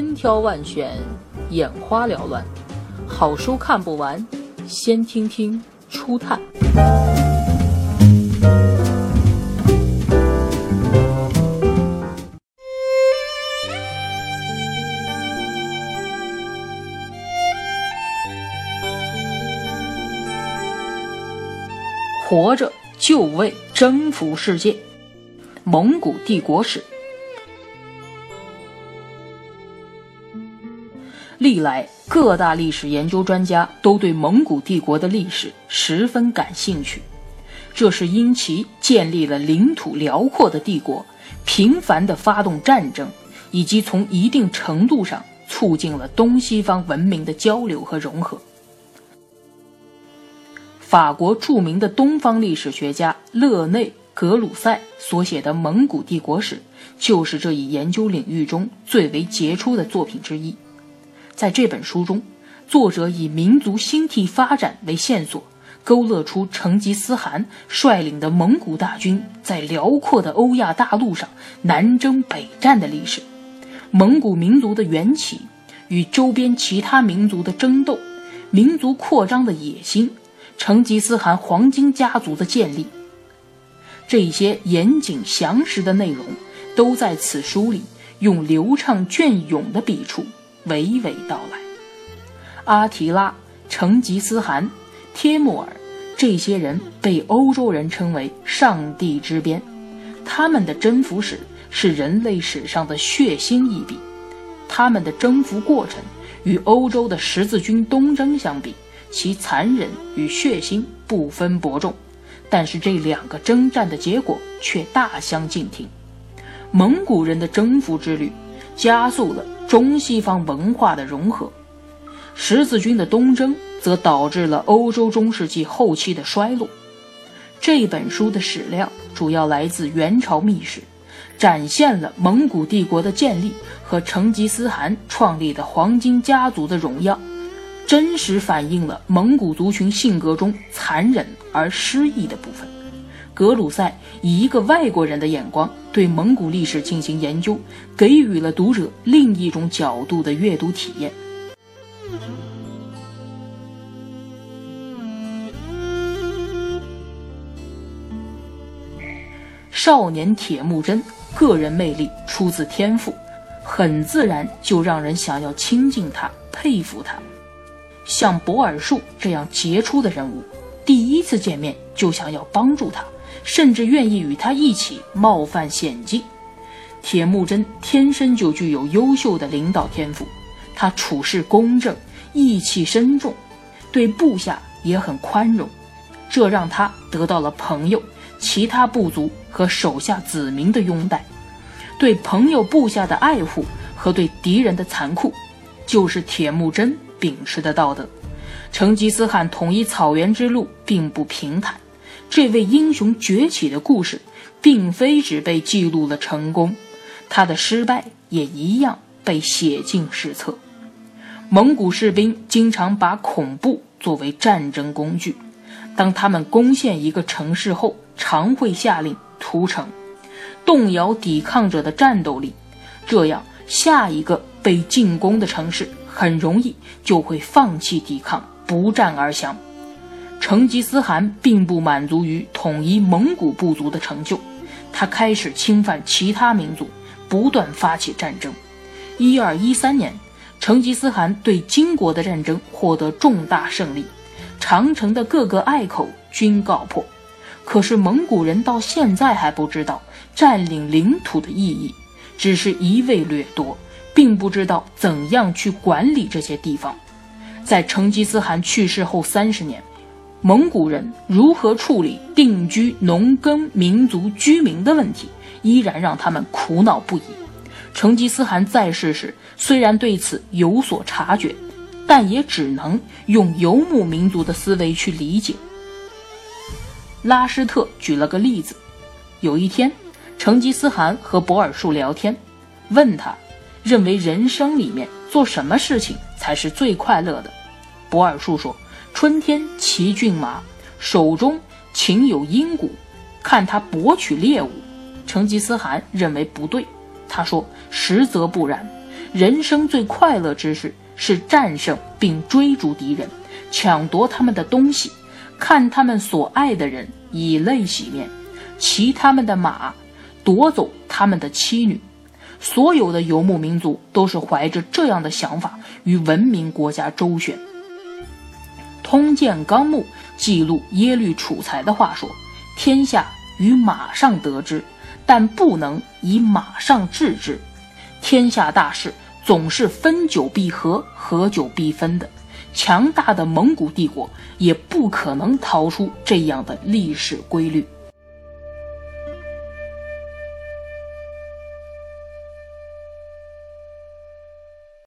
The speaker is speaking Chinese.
千挑万选，眼花缭乱，好书看不完，先听听初探。活着就为征服世界，蒙古帝国史。历来各大历史研究专家都对蒙古帝国的历史十分感兴趣，这是因其建立了领土辽阔的帝国，频繁地发动战争，以及从一定程度上促进了东西方文明的交流和融合。法国著名的东方历史学家勒内·格鲁塞所写的《蒙古帝国史》，就是这一研究领域中最为杰出的作品之一。在这本书中，作者以民族兴替发展为线索，勾勒出成吉思汗率领的蒙古大军在辽阔的欧亚大陆上南征北战的历史，蒙古民族的缘起与周边其他民族的争斗，民族扩张的野心。成吉思汗黄金家族的建立，这些严谨详实的内容，都在此书里用流畅隽永的笔触娓娓道来。阿提拉、成吉思汗、帖木儿这些人被欧洲人称为“上帝之鞭”，他们的征服史是人类史上的血腥一笔，他们的征服过程与欧洲的十字军东征相比。其残忍与血腥不分伯仲，但是这两个征战的结果却大相径庭。蒙古人的征服之旅加速了中西方文化的融合，十字军的东征则导致了欧洲中世纪后期的衰落。这本书的史料主要来自元朝秘史，展现了蒙古帝国的建立和成吉思汗创立的黄金家族的荣耀。真实反映了蒙古族群性格中残忍而失意的部分。格鲁塞以一个外国人的眼光对蒙古历史进行研究，给予了读者另一种角度的阅读体验。少年铁木真个人魅力出自天赋，很自然就让人想要亲近他、佩服他。像博尔术这样杰出的人物，第一次见面就想要帮助他，甚至愿意与他一起冒犯险境。铁木真天生就具有优秀的领导天赋，他处事公正，义气深重，对部下也很宽容，这让他得到了朋友、其他部族和手下子民的拥戴。对朋友部下的爱护和对敌人的残酷，就是铁木真。秉持的道德，成吉思汗统一草原之路并不平坦。这位英雄崛起的故事，并非只被记录了成功，他的失败也一样被写进史册。蒙古士兵经常把恐怖作为战争工具，当他们攻陷一个城市后，常会下令屠城，动摇抵抗者的战斗力，这样下一个被进攻的城市。很容易就会放弃抵抗，不战而降。成吉思汗并不满足于统一蒙古部族的成就，他开始侵犯其他民族，不断发起战争。一二一三年，成吉思汗对金国的战争获得重大胜利，长城的各个隘口均告破。可是蒙古人到现在还不知道占领领土的意义，只是一味掠夺。并不知道怎样去管理这些地方。在成吉思汗去世后三十年，蒙古人如何处理定居农耕民族居民的问题，依然让他们苦恼不已。成吉思汗在世时虽然对此有所察觉，但也只能用游牧民族的思维去理解。拉施特举了个例子：有一天，成吉思汗和博尔术聊天，问他。认为人生里面做什么事情才是最快乐的？博尔术说：“春天骑骏马，手中擎有鹰鼓，看他博取猎物。”成吉思汗认为不对，他说：“实则不然，人生最快乐之事是战胜并追逐敌人，抢夺他们的东西，看他们所爱的人以泪洗面，骑他们的马，夺走他们的妻女。所有的游牧民族都是怀着这样的想法与文明国家周旋。《通鉴纲目》记录耶律楚材的话说：“天下于马上得之，但不能以马上治之。天下大事总是分久必合，合久必分的。强大的蒙古帝国也不可能逃出这样的历史规律。”